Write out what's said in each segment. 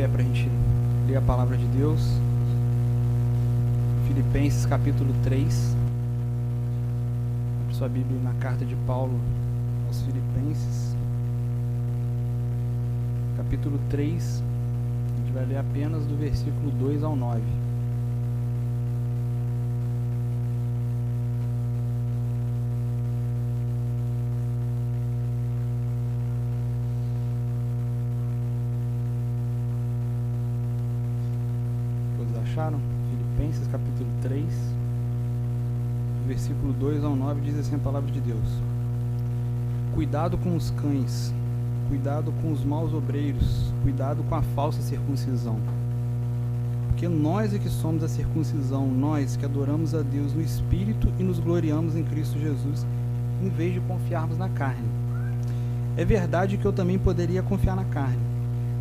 pé para a gente ler a palavra de Deus. Filipenses capítulo 3. Abra sua Bíblia na carta de Paulo aos Filipenses. Capítulo 3. A gente vai ler apenas do versículo 2 ao 9. acharam? Filipenses capítulo 3, versículo 2 ao 9 diz assim a palavra de Deus: Cuidado com os cães, cuidado com os maus obreiros, cuidado com a falsa circuncisão. Porque nós é que somos a circuncisão, nós que adoramos a Deus no espírito e nos gloriamos em Cristo Jesus, em vez de confiarmos na carne. É verdade que eu também poderia confiar na carne.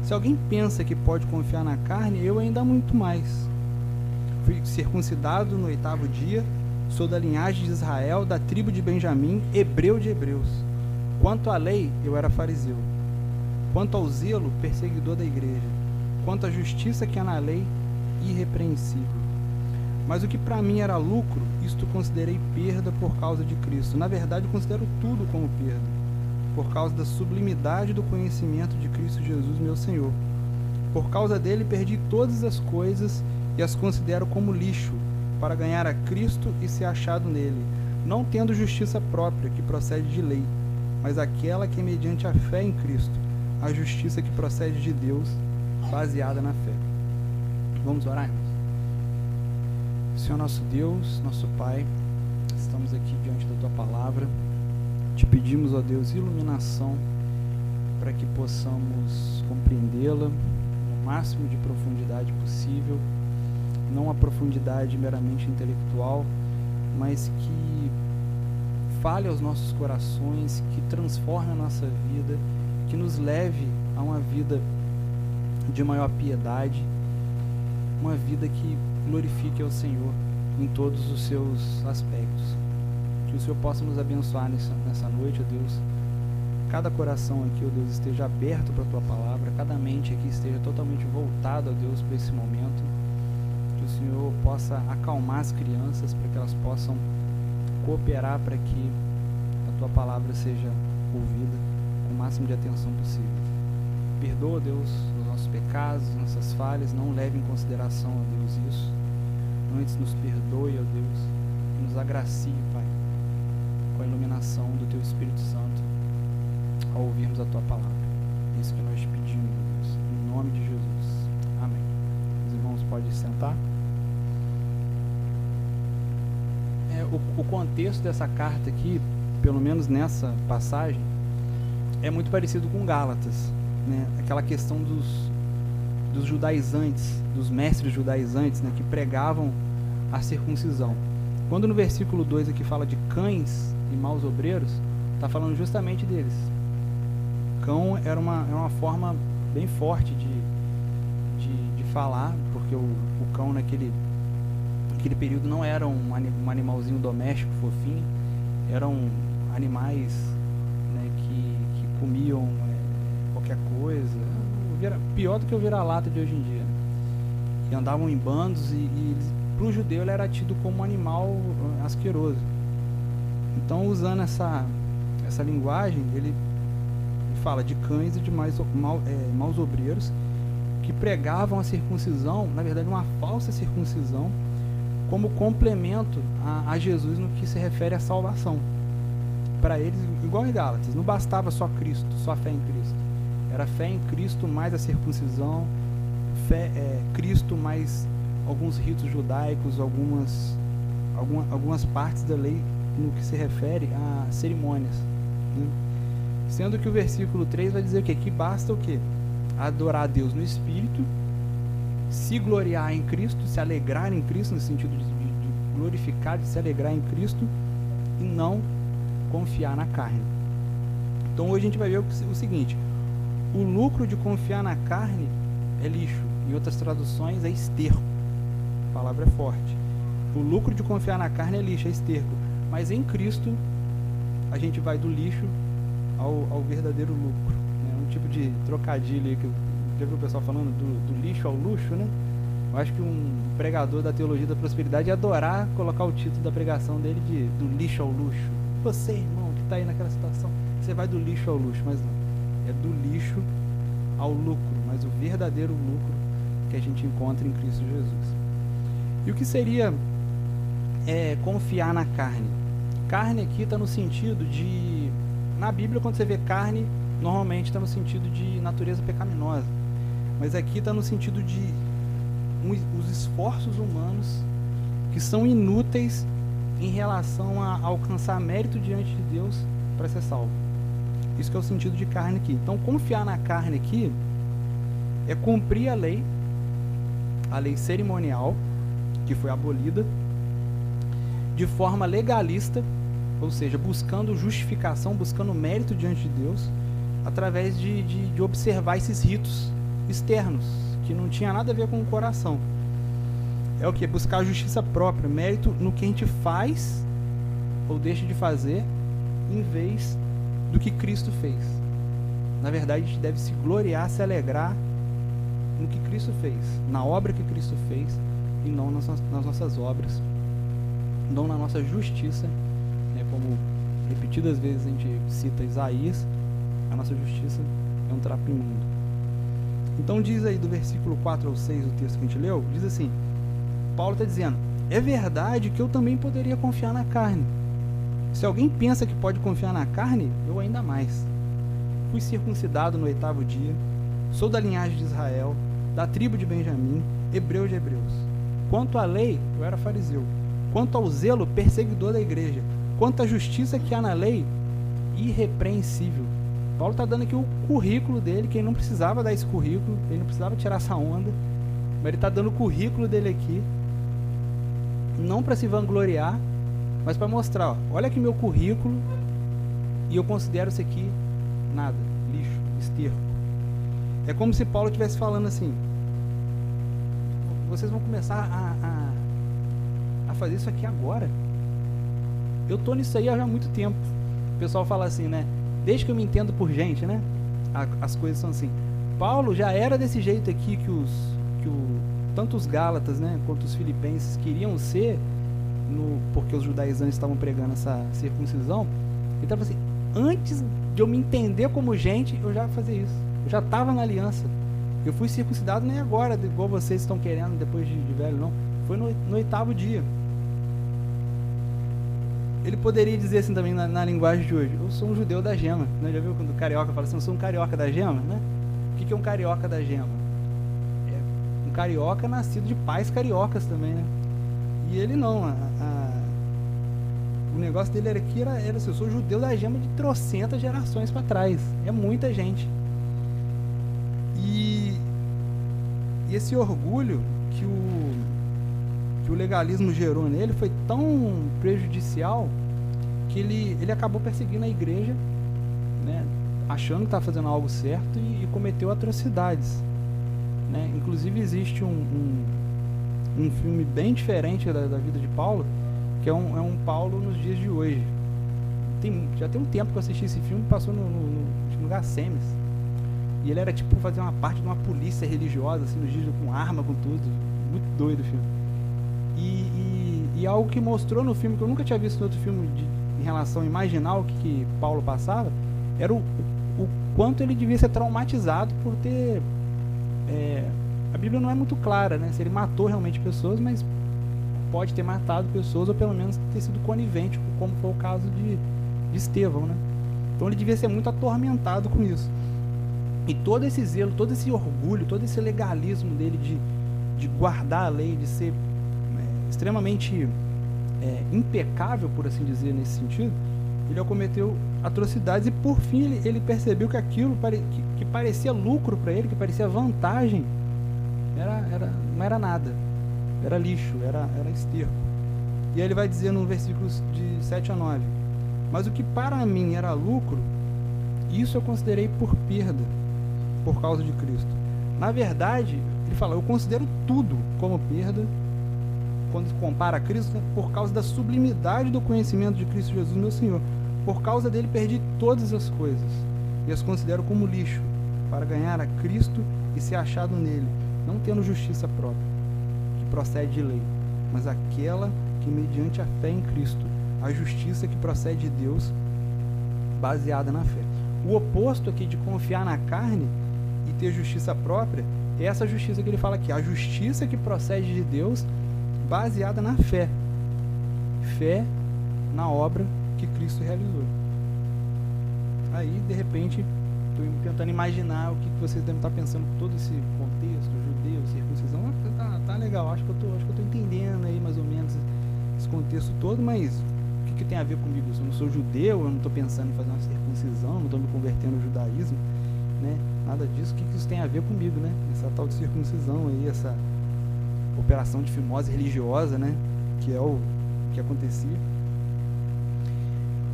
Se alguém pensa que pode confiar na carne, eu ainda muito mais fui circuncidado no oitavo dia, sou da linhagem de Israel, da tribo de Benjamim, hebreu de hebreus. Quanto à lei, eu era fariseu. Quanto ao zelo, perseguidor da igreja. Quanto à justiça que há na lei, irrepreensível. Mas o que para mim era lucro, isto considerei perda por causa de Cristo. Na verdade, considero tudo como perda, por causa da sublimidade do conhecimento de Cristo Jesus, meu Senhor. Por causa dele, perdi todas as coisas e as considero como lixo, para ganhar a Cristo e ser achado nele, não tendo justiça própria, que procede de lei, mas aquela que é mediante a fé em Cristo, a justiça que procede de Deus, baseada na fé. Vamos orar, irmãos? Senhor nosso Deus, nosso Pai, estamos aqui diante da Tua palavra. Te pedimos, ó Deus, iluminação para que possamos compreendê-la no máximo de profundidade possível não a profundidade meramente intelectual, mas que fale aos nossos corações, que transforme a nossa vida, que nos leve a uma vida de maior piedade, uma vida que glorifique ao Senhor em todos os seus aspectos. Que o Senhor possa nos abençoar nessa, nessa noite, ó Deus. Cada coração aqui, ó Deus, esteja aberto para a Tua palavra, cada mente aqui esteja totalmente voltado, ó Deus, para esse momento Senhor possa acalmar as crianças para que elas possam cooperar para que a tua palavra seja ouvida com o máximo de atenção possível. Perdoa, Deus, os nossos pecados, nossas falhas, não leve em consideração, ó Deus, isso. Antes nos perdoe, ó Deus, e nos agracie, Pai, com a iluminação do Teu Espírito Santo ao ouvirmos a Tua palavra. É isso que nós pedimos, Deus, em nome de Jesus. Amém. Os irmãos podem sentar. O, o contexto dessa carta aqui, pelo menos nessa passagem, é muito parecido com Gálatas, né? Aquela questão dos, dos judaizantes, dos mestres judaizantes, né? Que pregavam a circuncisão. Quando no versículo 2 aqui fala de cães e maus obreiros, está falando justamente deles. Cão era uma, era uma forma bem forte de, de, de falar, porque o, o cão naquele naquele período não era um, um animalzinho doméstico fofinho, eram animais né, que, que comiam é, qualquer coisa, pior do que o vira-lata de hoje em dia. E andavam em bandos e, e para o judeu ele era tido como um animal uh, asqueroso. Então, usando essa, essa linguagem, ele fala de cães e de mais, mal, é, maus obreiros que pregavam a circuncisão, na verdade, uma falsa circuncisão como complemento a, a Jesus no que se refere à salvação. Para eles, igual em Gálatas, não bastava só Cristo, só fé em Cristo. Era fé em Cristo mais a circuncisão, fé é, Cristo mais alguns ritos judaicos, algumas, alguma, algumas partes da lei no que se refere a cerimônias. Né? Sendo que o versículo 3 vai dizer o quê? Que basta o quê? Adorar a Deus no Espírito se gloriar em Cristo, se alegrar em Cristo, no sentido de, de, de glorificar, de se alegrar em Cristo, e não confiar na carne. Então hoje a gente vai ver o, o seguinte: o lucro de confiar na carne é lixo. Em outras traduções é esterco. A palavra é forte. O lucro de confiar na carne é lixo, é esterco. Mas em Cristo a gente vai do lixo ao, ao verdadeiro lucro, né? tipo de trocadilho que já viu o pessoal falando do, do lixo ao luxo, né? Eu acho que um pregador da teologia da prosperidade ia adorar colocar o título da pregação dele de do lixo ao luxo. Você, irmão, que está aí naquela situação, você vai do lixo ao luxo, mas não. É do lixo ao lucro, mas o verdadeiro lucro que a gente encontra em Cristo Jesus. E o que seria é, confiar na carne? Carne aqui está no sentido de. Na Bíblia, quando você vê carne, normalmente está no sentido de natureza pecaminosa. Mas aqui está no sentido de um, os esforços humanos que são inúteis em relação a alcançar mérito diante de Deus para ser salvo. Isso que é o sentido de carne aqui. Então, confiar na carne aqui é cumprir a lei, a lei cerimonial, que foi abolida, de forma legalista, ou seja, buscando justificação, buscando mérito diante de Deus, através de, de, de observar esses ritos externos, que não tinha nada a ver com o coração. É o que? Buscar justiça própria, mérito no que a gente faz ou deixa de fazer, em vez do que Cristo fez. Na verdade, a gente deve se gloriar, se alegrar no que Cristo fez, na obra que Cristo fez, e não nas, nas nossas obras, não na nossa justiça, né, como repetidas vezes a gente cita Isaías, a nossa justiça é um trapo imundo. Então diz aí do versículo 4 ao 6 do texto que a gente leu, diz assim, Paulo está dizendo, é verdade que eu também poderia confiar na carne. Se alguém pensa que pode confiar na carne, eu ainda mais. Fui circuncidado no oitavo dia, sou da linhagem de Israel, da tribo de Benjamim, hebreu de hebreus. Quanto à lei, eu era fariseu. Quanto ao zelo, perseguidor da igreja. Quanto à justiça que há na lei, irrepreensível. Paulo está dando aqui o currículo dele, que ele não precisava dar esse currículo, ele não precisava tirar essa onda, mas ele está dando o currículo dele aqui, não para se vangloriar, mas para mostrar, ó, olha aqui meu currículo e eu considero isso aqui nada, lixo, esterco. É como se Paulo estivesse falando assim: vocês vão começar a, a, a fazer isso aqui agora. Eu tô nisso aí há muito tempo. O pessoal fala assim, né? Desde que eu me entendo por gente, né? as coisas são assim. Paulo já era desse jeito aqui que os que o, tanto os Gálatas, né, quanto os Filipenses queriam ser, no, porque os judaizantes estavam pregando essa circuncisão. Estava assim, antes de eu me entender como gente, eu já fazia isso. Eu já estava na aliança. Eu fui circuncidado nem agora, igual vocês estão querendo depois de, de velho, não. Foi no, no oitavo dia ele poderia dizer assim também na, na, linguagem de hoje: Eu sou um judeu da gema. Né? Já viu quando o carioca fala assim: Eu sou um carioca da gema? Né? O que, é um carioca da gema? É um carioca nascido de pais cariocas também. Né? E ele não. A, a, o negócio dele era que era, era assim: Eu sou judeu da gema de trocentas gerações para trás. É muita gente. E, e esse orgulho que o que o legalismo gerou nele foi tão prejudicial que ele, ele acabou perseguindo a igreja, né, achando que estava fazendo algo certo e, e cometeu atrocidades. Né? Inclusive existe um, um, um filme bem diferente da, da, vida de Paulo, que é um, é um Paulo nos dias de hoje. Tem, já tem um tempo que eu assisti esse filme, passou no, no, no, no Gacemes. E ele era tipo fazer uma parte de uma polícia religiosa, assim, nos dias com arma, com tudo. Muito doido o filme. E, e, e, algo que mostrou no filme, que eu nunca tinha visto em outro filme de, em relação a imaginar o que, que Paulo passava, era o, o, quanto ele devia ser traumatizado por ter. É, a Bíblia não é muito clara, né? Se ele matou realmente pessoas, mas pode ter matado pessoas ou pelo menos ter sido conivente, como foi o caso de, de Estevão, né? Então ele devia ser muito atormentado com isso. E todo esse zelo, todo esse orgulho, todo esse legalismo dele de, de guardar a lei, de ser extremamente é, impecável, por assim dizer, nesse sentido, ele cometeu atrocidades e por fim ele, ele percebeu que aquilo pare, que, que, parecia lucro para ele, que parecia vantagem, era, era, não era nada, era lixo, era, era esterco. E aí ele vai dizer no versículos de 7 a 9: Mas o que para mim era lucro, isso eu considerei por perda, por causa de Cristo. Na verdade, ele fala: Eu considero tudo como perda quando compara a Cristo, por causa da sublimidade do conhecimento de Cristo Jesus, meu Senhor. Por causa dele perdi todas as coisas e as considero como lixo, para ganhar a Cristo e ser achado nele, não tendo justiça própria, que procede de lei, mas aquela que mediante a fé em Cristo, a justiça que procede de Deus, baseada na fé. O oposto aqui de confiar na carne e ter justiça própria é essa justiça que ele fala aqui, a justiça que procede de Deus, baseada na fé. Fé na obra que Cristo realizou. Aí, de repente, estou tentando imaginar o que vocês devem estar pensando com todo esse contexto, judeu, circuncisão. Ah, tá, tá legal, acho que eu tô, acho que eu tô entendendo aí mais ou menos esse contexto todo, mas o que, que tem a ver comigo? Eu não sou judeu, eu não estou pensando em fazer uma circuncisão, não estou me convertendo ao judaísmo, né? Nada disso. O que, que isso tem a ver comigo, né? Essa tal de circuncisão aí, essa operação de fimose religiosa, né? Que é o que acontecia.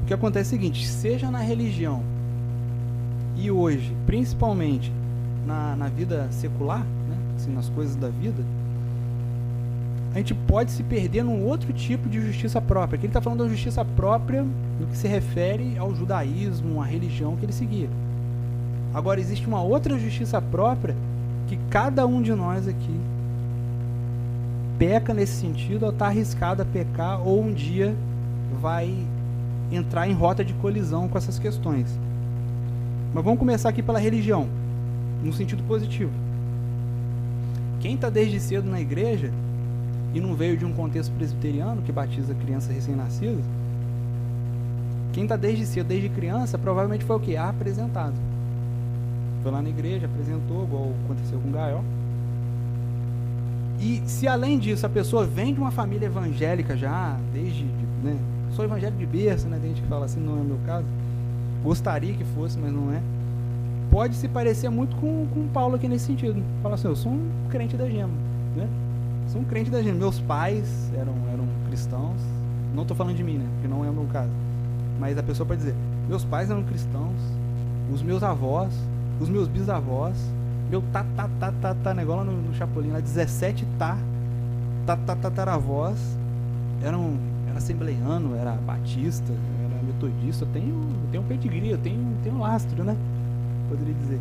O que acontece é o seguinte, seja na religião e hoje, principalmente na, na vida secular, né? assim, nas coisas da vida, a gente pode se perder num outro tipo de justiça própria. Aqui ele está falando da justiça própria no que se refere ao judaísmo, à religião que ele seguia. Agora, existe uma outra justiça própria que cada um de nós aqui peca nesse sentido, ou está arriscado a pecar, ou um dia vai entrar em rota de colisão com essas questões. Mas vamos começar aqui pela religião, no sentido positivo. Quem está desde cedo na igreja e não veio de um contexto presbiteriano que batiza criança recém-nascida, quem está desde cedo, desde criança, provavelmente foi o que? Apresentado. Foi lá na igreja, apresentou, igual aconteceu com o Gael. E se além disso a pessoa vem de uma família evangélica já, desde, né, sou evangélico de berço, né, tem gente que fala assim, não é o meu caso. Gostaria que fosse, mas não é. Pode se parecer muito com, com Paulo aqui nesse sentido. Fala assim, eu sou um crente da gema, né? sou um crente da gente. Meus pais eram, eram cristãos. Não estou falando de mim, né? Porque não é o meu caso. Mas a pessoa pode dizer: meus pais eram cristãos, os meus avós, os meus bisavós, meu tá, tá, tá, tá, tá, negócio lá no, no Chapolin, lá 17 tá, tá, tá, tataravós, eram, era assembleiano, era batista, era metodista. Eu tenho, eu tenho um pedigree, eu tenho, tenho um lastro, né? Poderia dizer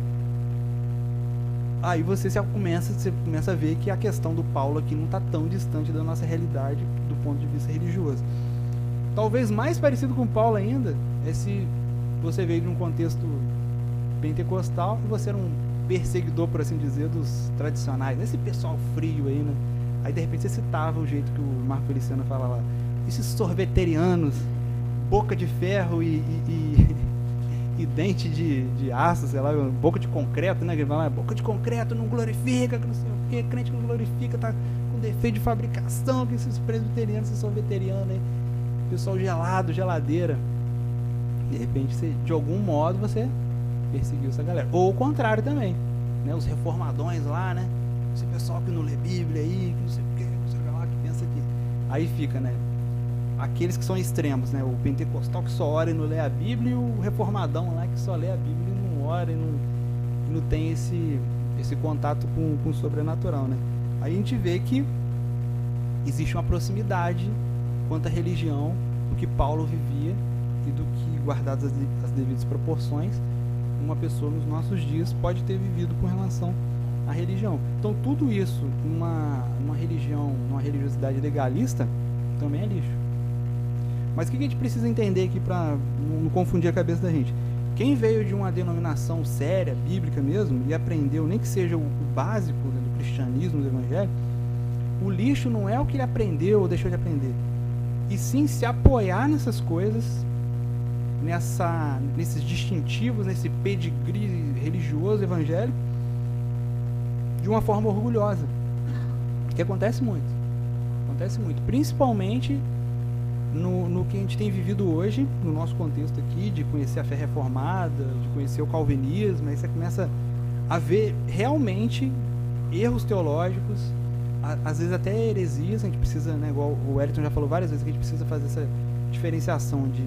aí você já começa, você começa a ver que a questão do Paulo aqui não está tão distante da nossa realidade do ponto de vista religioso. Talvez mais parecido com Paulo ainda é se você veio de um contexto pentecostal e você era um perseguidor, por assim dizer, dos tradicionais, esse pessoal frio aí, né? Aí de repente você citava o jeito que o Marco Feliciano fala lá, esses sorveterianos, boca de ferro e, e, e e dente de, de aço, sei lá, boca de concreto, né? Que fala, boca de concreto não glorifica, que não sei o que, crente não glorifica, tá com defeito de fabricação, que esses presbiterianos, esses são veterianos aí, pessoal gelado, geladeira. De repente, você, de algum modo, você perseguiu essa galera. Ou o contrário também, né? Os reformadões lá, né? Esse pessoal que não lê Bíblia aí, que não sei o que, não sei lá, que pensa que. Aí fica, né? aqueles que são extremos, né? O pentecostal que só ora e não lê a Bíblia e o reformadão lá que só lê a Bíblia e não ora e não, e não tem esse, esse contato com, com o sobrenatural, né? Aí a gente vê que existe uma proximidade quanto à religião do que Paulo vivia e do que, guardadas as, as devidas proporções, uma pessoa nos nossos dias pode ter vivido com relação à religião. Então tudo isso numa, numa religião, numa religiosidade legalista, também é lixo. Mas o que a gente precisa entender aqui para não confundir a cabeça da gente? Quem veio de uma denominação séria, bíblica mesmo, e aprendeu, nem que seja o, básico do cristianismo, do evangelho, o lixo não é o que ele aprendeu ou deixou de aprender, e sim se apoiar nessas coisas, nessa, nesses distintivos, nesse pedigree religioso evangélico, de uma forma orgulhosa. Que acontece muito. Acontece muito. Principalmente no, no que a gente tem vivido hoje, no nosso contexto aqui, de conhecer a fé reformada, de conhecer o calvinismo, aí você começa a ver realmente erros teológicos, às vezes até heresias, a gente precisa, né, igual o Wellington já falou várias vezes, que a gente precisa fazer essa diferenciação de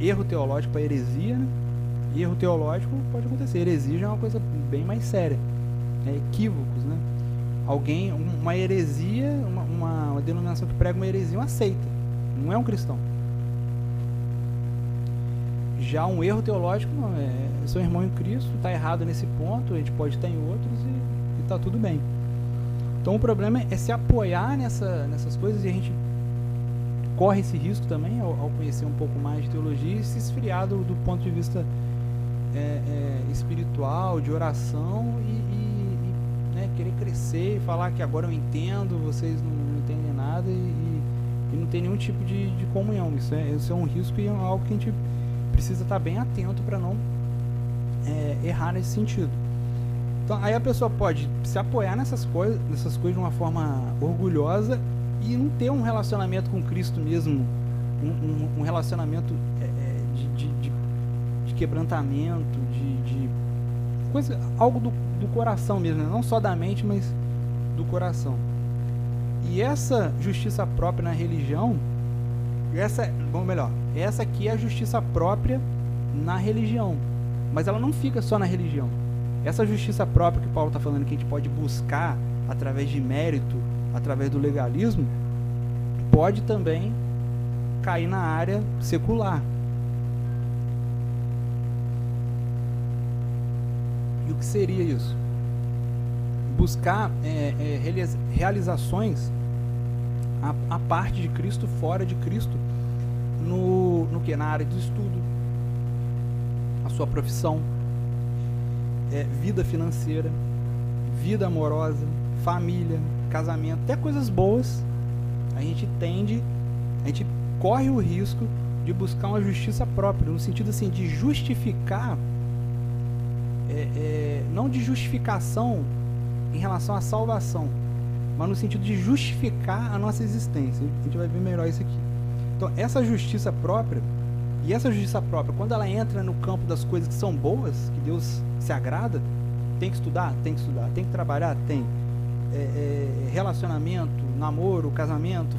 erro teológico para heresia, né? erro teológico pode acontecer, heresia já é uma coisa bem mais séria, é equívocos, né? Alguém, uma heresia, uma, uma, uma denominação que prega uma heresia, uma seita não é um cristão. Já um erro teológico, não. É, seu irmão em Cristo está errado nesse ponto, a gente pode estar em outros e está tudo bem. Então o problema é se apoiar nessa, nessas coisas e a gente corre esse risco também ao, ao conhecer um pouco mais de teologia e se esfriar do, do ponto de vista é, é, espiritual, de oração e, e, e né, querer crescer e falar que agora eu entendo, vocês não, não entendem nada e, e, não tem nenhum tipo de, de comunhão. Isso é, isso é um risco e é algo que a gente precisa estar bem atento para não é, errar nesse sentido. Então, aí a pessoa pode se apoiar nessas coisas, nessas coisas de uma forma orgulhosa e não ter um relacionamento com Cristo mesmo, um, um, um relacionamento é, é de, de, de, de, quebrantamento, de, coisa, algo do, do coração mesmo, né? não só da mente, mas do coração. E essa justiça própria na religião, essa, bom, melhor, essa aqui é a justiça própria na religião. Mas ela não fica só na religião. Essa justiça própria que Paulo está falando que a gente pode buscar através de mérito, através do legalismo, pode também cair na área secular. E o que seria isso? Buscar é, é, realizações a, a parte de Cristo fora de Cristo no, no que? Na área do estudo, a sua profissão, é, vida financeira, vida amorosa, família, casamento, até coisas boas, a gente tende, a gente corre o risco de buscar uma justiça própria, no sentido assim de justificar, é, é, não de justificação em relação à salvação, mas no sentido de justificar a nossa existência. A gente vai ver melhor isso aqui. Então, essa justiça própria, e essa justiça própria, quando ela entra no campo das coisas que são boas, que Deus se agrada, tem que estudar? Tem que estudar. Tem que trabalhar? Tem. É, é, relacionamento, namoro, casamento,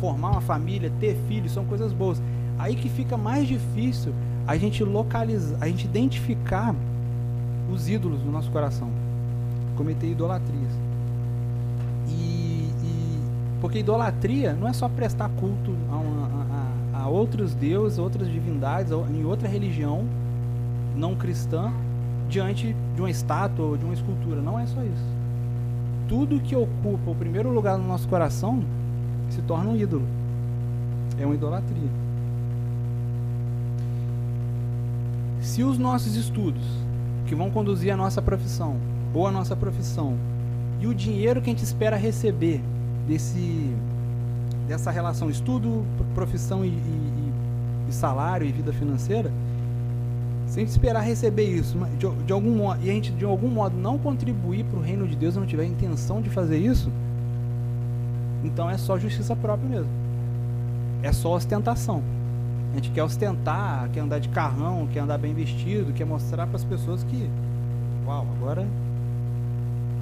formar uma família, ter filhos, são coisas boas. Aí que fica mais difícil a gente localizar, a gente identificar os ídolos do nosso coração, cometer idolatrias. Porque idolatria não é só prestar culto a, uma, a, a outros deuses, outras divindades, em outra religião não cristã, diante de uma estátua ou de uma escultura. Não é só isso. Tudo que ocupa o primeiro lugar no nosso coração se torna um ídolo. É uma idolatria. Se os nossos estudos, que vão conduzir a nossa profissão, ou a nossa profissão, e o dinheiro que a gente espera receber desse dessa relação estudo, profissão e, e, e salário e vida financeira, sem esperar receber isso, de, de, algum modo, e a gente de algum modo não contribuir para o reino de Deus, não tiver intenção de fazer isso, então é só justiça própria mesmo. É só ostentação. A gente quer ostentar, quer andar de carrão, quer andar bem vestido, quer mostrar para as pessoas que, uau, agora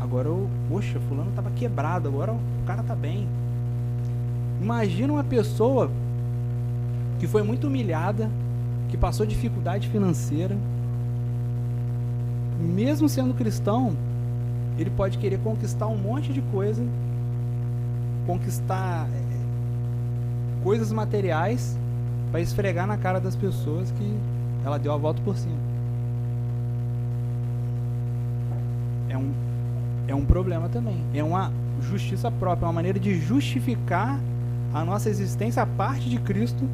Agora eu, poxa, fulano estava quebrado, agora o cara tá bem. Imagina uma pessoa que foi muito humilhada, que passou dificuldade financeira, mesmo sendo cristão, ele pode querer conquistar um monte de coisa, conquistar é, coisas materiais para esfregar na cara das pessoas que ela deu a volta por cima. É um é um problema também. É uma justiça própria, uma maneira de justificar a nossa existência a parte de Cristo,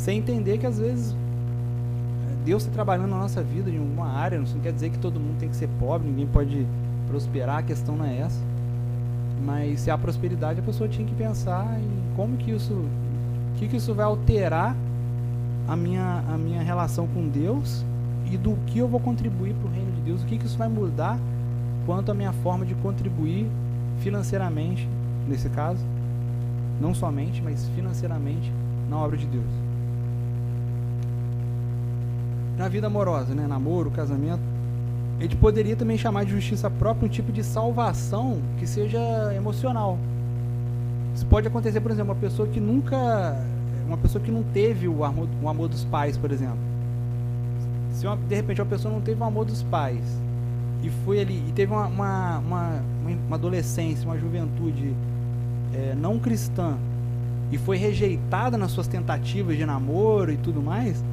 sem entender que às vezes Deus está trabalhando na nossa vida em alguma área. Não quer dizer que todo mundo tem que ser pobre, ninguém pode prosperar, a questão não é essa. Mas se há prosperidade, a pessoa tinha que pensar em como que isso, que, que isso vai alterar a minha, a minha relação com Deus e do que eu vou contribuir para o reino de Deus, o que, que isso vai mudar quanto à minha forma de contribuir financeiramente, nesse caso, não somente, mas financeiramente na obra de Deus. Na vida amorosa, né? namoro, casamento, a gente poderia também chamar de justiça própria um tipo de salvação que seja emocional. Isso pode acontecer, por exemplo, uma pessoa que nunca, uma pessoa que não teve o amor, o amor dos pais, por exemplo se uma, de repente uma pessoa não teve o amor dos pais e foi ali e teve uma, uma, uma, uma adolescência, uma juventude é, não cristã e foi rejeitada nas suas tentativas de namoro e tudo mais,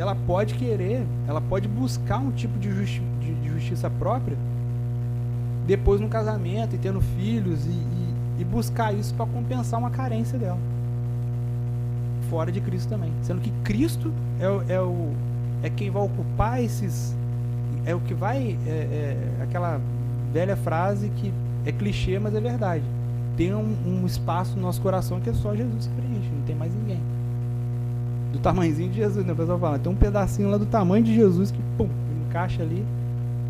ela pode querer, ela pode buscar um tipo de, justi de, de justiça própria depois no casamento e tendo filhos e, e, e buscar isso para compensar uma carência dela. Fora de Cristo também. Sendo que Cristo é, é, o, é quem vai ocupar esses. É o que vai. É, é, aquela velha frase que é clichê, mas é verdade. Tem um, um espaço no nosso coração que é só Jesus que preenche, não tem mais ninguém do tamanhozinho de Jesus, né? O pessoal fala, tem um pedacinho lá do tamanho de Jesus que, pum, encaixa ali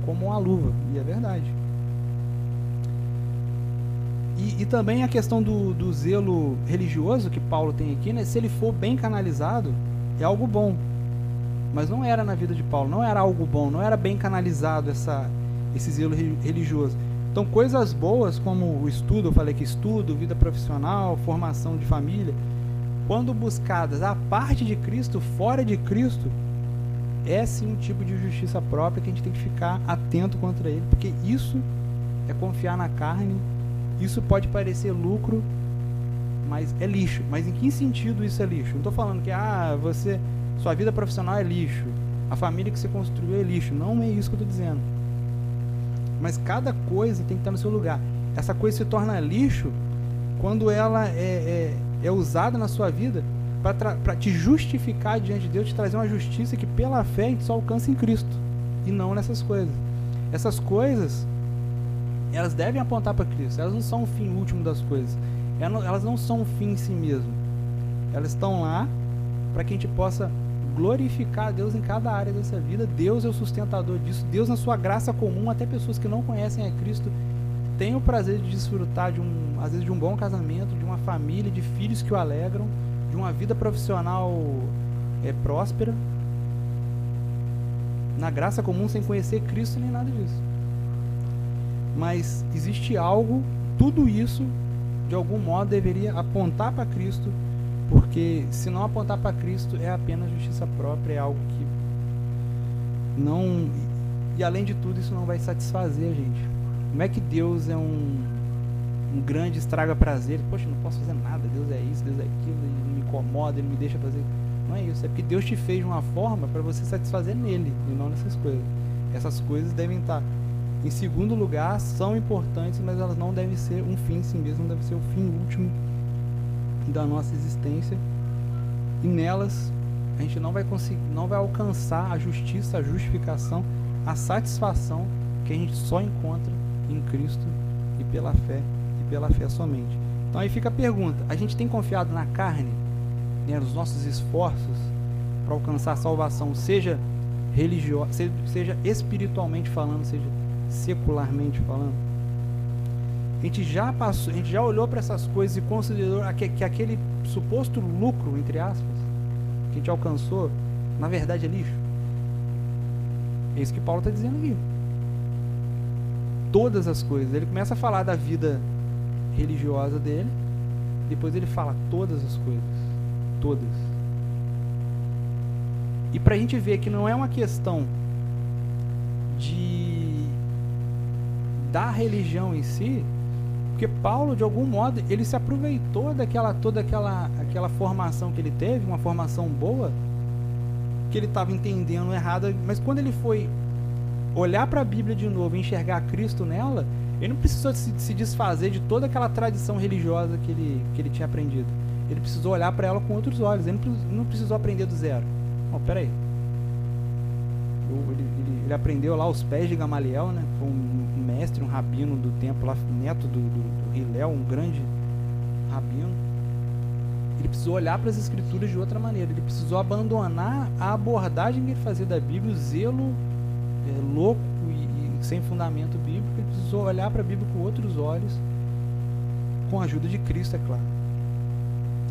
como uma luva. E é verdade. E, e também a questão do, do zelo religioso que Paulo tem aqui, né? Se ele for bem canalizado, é algo bom. Mas não era na vida de Paulo, não era algo bom, não era bem canalizado essa, esse zelo religioso. Então, coisas boas como o estudo, eu falei que estudo, vida profissional, formação de família, quando buscadas a parte de Cristo, fora de Cristo, é sim um tipo de justiça própria que a gente tem que ficar atento contra ele, porque isso é confiar na carne, isso pode parecer lucro, mas é lixo. Mas em que sentido isso é lixo? Não estou falando que ah, você, sua vida profissional é lixo, a família que você construiu é lixo. Não é isso que eu estou dizendo. Mas cada coisa tem que estar no seu lugar. Essa coisa se torna lixo quando ela é, é é usada na sua vida para te justificar diante de Deus, te trazer uma justiça que pela fé a gente só alcança em Cristo e não nessas coisas. Essas coisas, elas devem apontar para Cristo, elas não são o fim último das coisas, elas não são o fim em si mesmo. Elas estão lá para que a gente possa glorificar a Deus em cada área dessa vida. Deus é o sustentador disso. Deus, na sua graça comum, até pessoas que não conhecem a Cristo, têm o prazer de desfrutar de um às vezes de um bom casamento, de uma família, de filhos que o alegram, de uma vida profissional é, próspera, na graça comum sem conhecer Cristo nem nada disso. Mas existe algo, tudo isso de algum modo deveria apontar para Cristo, porque se não apontar para Cristo é apenas justiça própria, é algo que não e além de tudo isso não vai satisfazer a gente. Como é que Deus é um um grande estraga prazer. Poxa, não posso fazer nada, Deus é isso, Deus é aquilo, ele me incomoda, ele me deixa fazer. Não é isso, é porque Deus te fez de uma forma para você satisfazer nele e não nessas coisas. Essas coisas devem estar em segundo lugar, são importantes, mas elas não devem ser um fim em si mesmo, não deve ser o fim último da nossa existência. E nelas a gente não vai conseguir, não vai alcançar a justiça, a justificação, a satisfação que a gente só encontra em Cristo e pela fé pela fé somente. Então aí fica a pergunta: a gente tem confiado na carne, né, nos nossos esforços para alcançar a salvação, seja religiosa, seja espiritualmente falando, seja secularmente falando? A gente já passou, a gente já olhou para essas coisas e considerou que, que aquele suposto lucro, entre aspas, que a gente alcançou, na verdade é lixo. É isso que Paulo está dizendo aqui. Todas as coisas. Ele começa a falar da vida religiosa dele. Depois ele fala todas as coisas. Todas. E para a gente ver que não é uma questão de da religião em si, porque Paulo de algum modo ele se aproveitou daquela toda aquela aquela formação que ele teve, uma formação boa, que ele estava entendendo errada, mas quando ele foi olhar para a Bíblia de novo e enxergar Cristo nela, ele não precisou se, se desfazer de toda aquela tradição religiosa que ele, que ele tinha aprendido. Ele precisou olhar para ela com outros olhos. Ele não precisou aprender do zero. Não, peraí. Ele, ele, ele, aprendeu lá os pés de Gamaliel, né? Foi um mestre, um rabino do templo lá, neto do, do, do Hilel, um grande rabino. Ele precisou olhar para as escrituras de outra maneira. Ele precisou abandonar a abordagem que ele fazia da Bíblia, o zelo é, louco sem fundamento bíblico, ele precisou olhar para a Bíblia com outros olhos, com a ajuda de Cristo, é claro.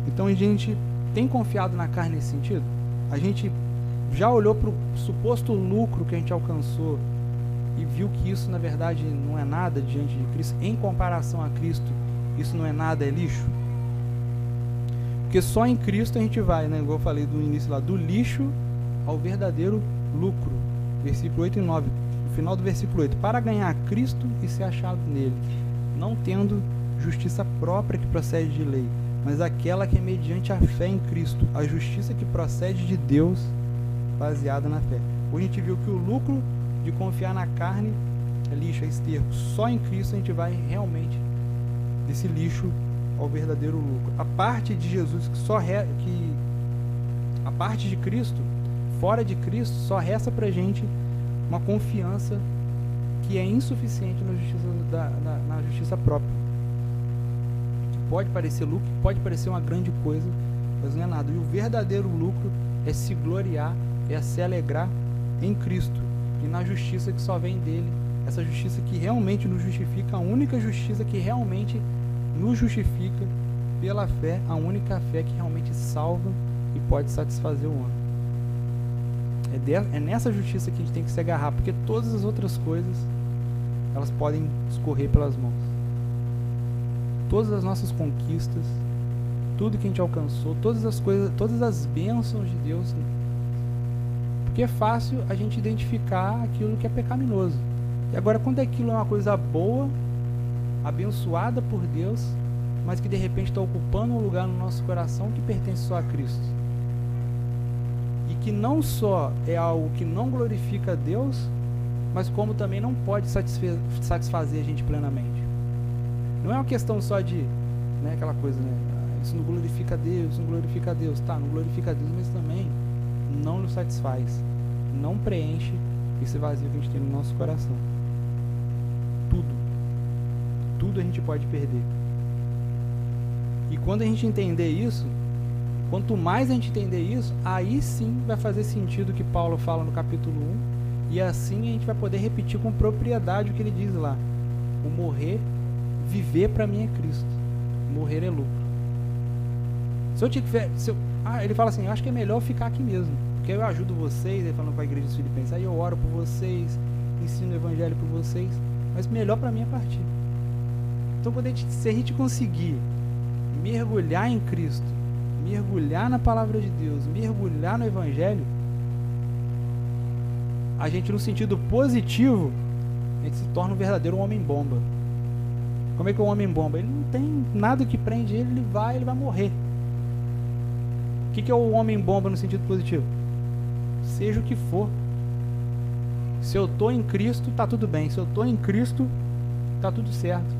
Então a gente tem confiado na carne nesse sentido? A gente já olhou para o suposto lucro que a gente alcançou e viu que isso na verdade não é nada diante de Cristo, em comparação a Cristo, isso não é nada, é lixo? Porque só em Cristo a gente vai, né? Igual eu falei do início lá, do lixo ao verdadeiro lucro. Versículo 8 e 9 final do versículo 8: Para ganhar Cristo e ser achado nele, não tendo justiça própria que procede de lei, mas aquela que é mediante a fé em Cristo, a justiça que procede de Deus, baseada na fé. Hoje a gente viu que o lucro de confiar na carne é lixo, é esterco. Só em Cristo a gente vai realmente desse lixo ao verdadeiro lucro. A parte de Jesus que só re, que a parte de Cristo, fora de Cristo, só resta pra gente uma confiança que é insuficiente na justiça, da, na, na justiça própria. Pode parecer lucro, pode parecer uma grande coisa, mas não é nada. E o verdadeiro lucro é se gloriar, é se alegrar em Cristo e na justiça que só vem dele. Essa justiça que realmente nos justifica, a única justiça que realmente nos justifica pela fé, a única fé que realmente salva e pode satisfazer o homem. É, de, é nessa justiça que a gente tem que se agarrar, porque todas as outras coisas elas podem escorrer pelas mãos. Todas as nossas conquistas, tudo que a gente alcançou, todas as coisas, todas as bênçãos de Deus, porque é fácil a gente identificar aquilo que é pecaminoso. E agora, quando aquilo é uma coisa boa, abençoada por Deus, mas que de repente está ocupando um lugar no nosso coração que pertence só a Cristo. Que não só é algo que não glorifica a Deus, mas como também não pode satisfazer, a gente plenamente. Não é uma questão só de, né, aquela coisa, né, ah, isso não glorifica a Deus, não glorifica a Deus, tá, não glorifica a Deus, mas também não nos satisfaz, não preenche esse vazio que a gente tem no nosso coração. Tudo, tudo a gente pode perder. E quando a gente entender isso, quanto mais a gente entender isso, aí sim vai fazer sentido o que Paulo fala no capítulo 1, e assim a gente vai poder repetir com propriedade o que ele diz lá. O morrer, viver para mim é Cristo. Morrer é lucro. Se eu tiver, se eu, ah, ele fala assim, acho que é melhor ficar aqui mesmo, porque eu ajudo vocês, ele falando com a igreja dos Filipenses, aí eu oro por vocês, ensino o evangelho por vocês, mas melhor para mim é partir. Então, quando a gente, se a gente conseguir mergulhar em Cristo, mergulhar na palavra de Deus, mergulhar no Evangelho, a gente, no sentido positivo, a gente se torna um verdadeiro homem-bomba. Como é que é o homem-bomba? Ele não tem nada que prende ele, ele vai, ele vai morrer. O que, que é o homem-bomba no sentido positivo? Seja o que for. Se eu estou em Cristo, está tudo bem. Se eu estou em Cristo, está tudo certo.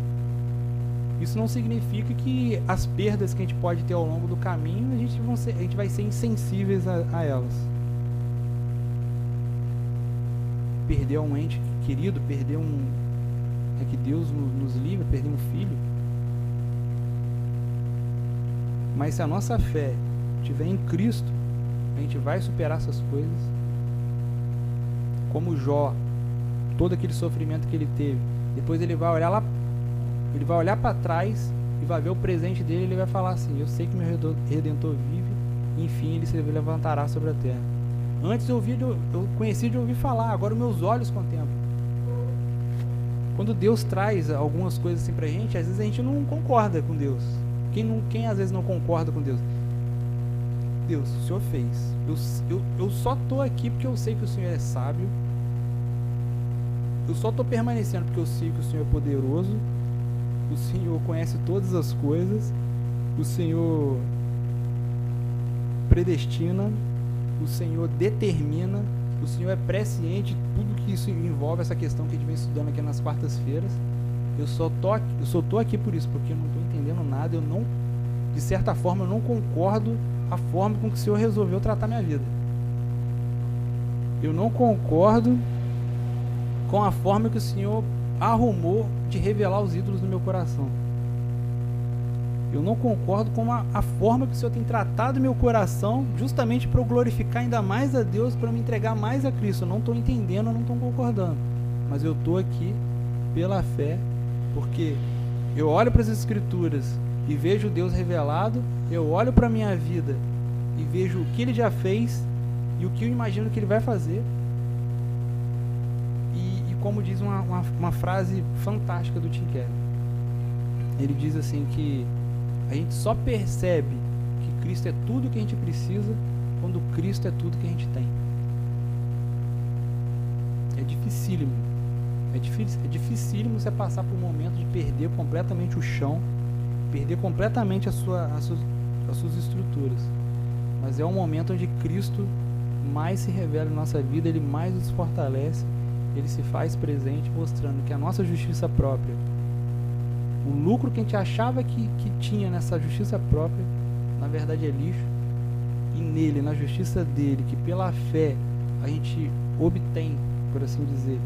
Isso não significa que as perdas que a gente pode ter ao longo do caminho, a gente, vão ser, a gente vai ser insensíveis a, a elas. Perder um ente querido, perder um. É que Deus nos livre, perder um filho. Mas se a nossa fé estiver em Cristo, a gente vai superar essas coisas. Como Jó, todo aquele sofrimento que ele teve. Depois ele vai olhar lá ele vai olhar para trás e vai ver o presente dele e ele vai falar assim: Eu sei que meu redentor vive, e enfim ele se levantará sobre a terra. Antes eu, ouvi, eu conheci de ouvir falar, agora meus olhos contemplam. Quando Deus traz algumas coisas assim pra gente, às vezes a gente não concorda com Deus. Quem, não, quem às vezes não concorda com Deus? Deus, o Senhor fez. Eu, eu, eu só estou aqui porque eu sei que o Senhor é sábio. Eu só estou permanecendo porque eu sei que o Senhor é poderoso o Senhor conhece todas as coisas, o Senhor predestina, o Senhor determina, o Senhor é presciente de tudo que isso envolve, essa questão que a gente vem estudando aqui nas quartas-feiras. Eu só tô eu só tô aqui por isso, porque eu não estou entendendo nada, eu não, de certa forma, eu não concordo a forma com que o Senhor resolveu tratar minha vida. Eu não concordo com a forma que o Senhor arrumou de revelar os ídolos no meu coração. Eu não concordo com a, a forma que o Senhor tem tratado meu coração, justamente para eu glorificar ainda mais a Deus, para me entregar mais a Cristo. Eu não estou entendendo, eu não estou concordando. Mas eu estou aqui pela fé, porque eu olho para as Escrituras e vejo Deus revelado, eu olho para a minha vida e vejo o que Ele já fez e o que eu imagino que Ele vai fazer como diz uma, uma, uma frase fantástica do Tim Keller. Ele diz assim que a gente só percebe que Cristo é tudo que a gente precisa quando Cristo é tudo que a gente tem. É dificílimo. É, difícil, é dificílimo você passar por um momento de perder completamente o chão perder completamente a sua, as, suas, as suas estruturas. Mas é um momento onde Cristo mais se revela em nossa vida, ele mais nos fortalece, ele se faz presente, mostrando que a nossa justiça própria, o lucro que a gente achava que, que tinha nessa justiça própria, na verdade é lixo, e nele, na justiça dele, que pela fé a gente obtém, por assim dizer,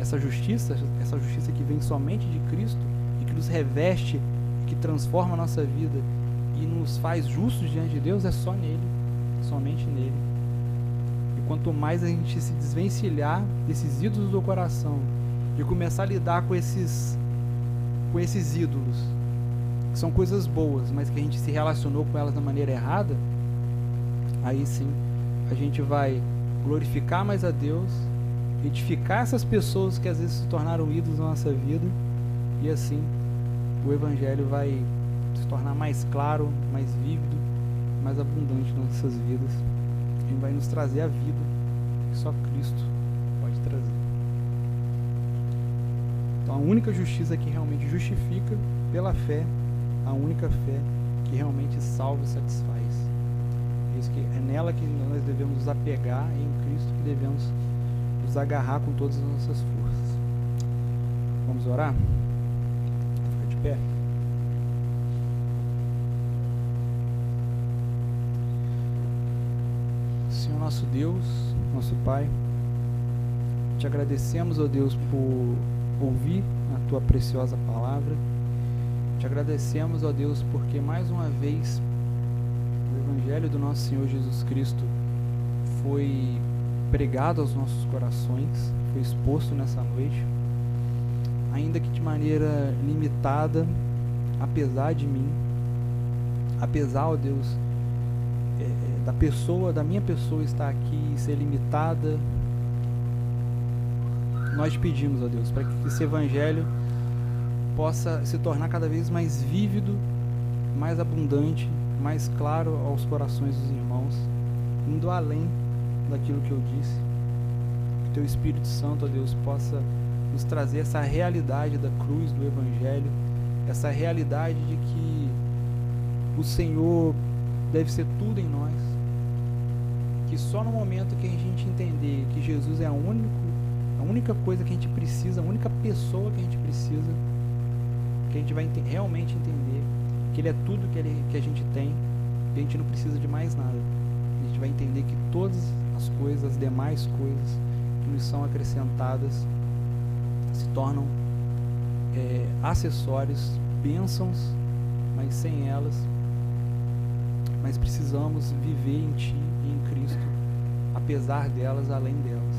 essa justiça, essa justiça que vem somente de Cristo e que nos reveste, que transforma a nossa vida e nos faz justos diante de Deus, é só nele, somente nele. Quanto mais a gente se desvencilhar desses ídolos do coração e começar a lidar com esses com esses ídolos, que são coisas boas, mas que a gente se relacionou com elas da maneira errada, aí sim a gente vai glorificar mais a Deus, edificar essas pessoas que às vezes se tornaram ídolos na nossa vida, e assim o Evangelho vai se tornar mais claro, mais vívido, mais abundante nas nossas vidas, e vai nos trazer a vida que só Cristo pode trazer. Então a única justiça que realmente justifica pela fé, a única fé que realmente salva e satisfaz isso que é nela que nós devemos nos apegar e em Cristo que devemos nos agarrar com todas as nossas forças. Vamos orar? Fica de pé. Senhor nosso Deus, nosso Pai, te agradecemos, ó Deus, por ouvir a tua preciosa palavra. Te agradecemos, ó Deus, porque mais uma vez Evangelho do nosso Senhor Jesus Cristo foi pregado aos nossos corações, foi exposto nessa noite, ainda que de maneira limitada, apesar de mim, apesar, ó Deus, é, é, da pessoa, da minha pessoa estar aqui e ser limitada, nós pedimos, ó Deus, para que esse Evangelho possa se tornar cada vez mais vívido, mais abundante mais claro aos corações dos irmãos, indo além daquilo que eu disse. Que teu Espírito Santo, ó Deus, possa nos trazer essa realidade da cruz, do Evangelho, essa realidade de que o Senhor deve ser tudo em nós. Que só no momento que a gente entender que Jesus é a, único, a única coisa que a gente precisa, a única pessoa que a gente precisa, que a gente vai realmente entender que Ele é tudo que, ele, que a gente tem e a gente não precisa de mais nada. A gente vai entender que todas as coisas, as demais coisas que nos são acrescentadas, se tornam é, acessórios, bênçãos, mas sem elas, mas precisamos viver em Ti e em apesar delas, além delas.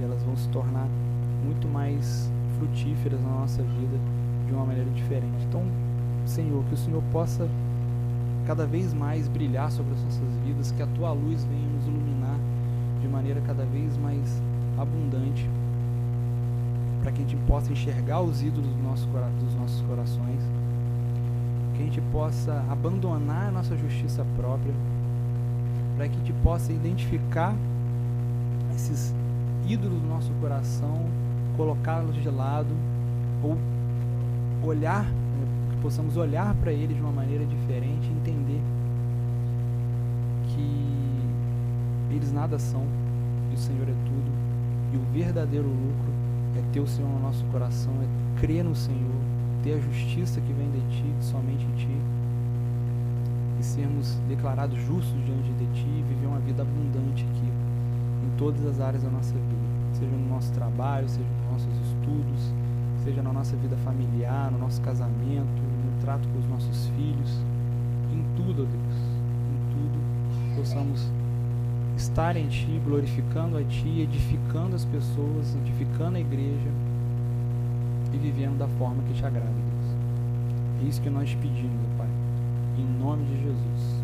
E elas vão se tornar muito mais frutíferas na nossa vida de uma maneira diferente. Então, Senhor, que o Senhor possa cada vez mais brilhar sobre as nossas vidas, que a tua luz venha nos iluminar de maneira cada vez mais abundante, para que a gente possa enxergar os ídolos do nosso, dos nossos corações, que a gente possa abandonar a nossa justiça própria, para que a gente possa identificar esses ídolos do nosso coração, colocá-los de lado ou olhar possamos olhar para ele de uma maneira diferente e entender que eles nada são e o Senhor é tudo. E o verdadeiro lucro é ter o Senhor no nosso coração, é crer no Senhor, ter a justiça que vem de Ti, somente em Ti, e sermos declarados justos diante de Ti e viver uma vida abundante aqui, em todas as áreas da nossa vida, seja no nosso trabalho, seja nos nossos estudos, seja na nossa vida familiar, no nosso casamento, no trato com os nossos filhos, em tudo, ó Deus, em tudo, possamos estar em Ti, glorificando a Ti, edificando as pessoas, edificando a igreja e vivendo da forma que te agrada, Deus. É isso que nós te pedimos, nome de Jesus.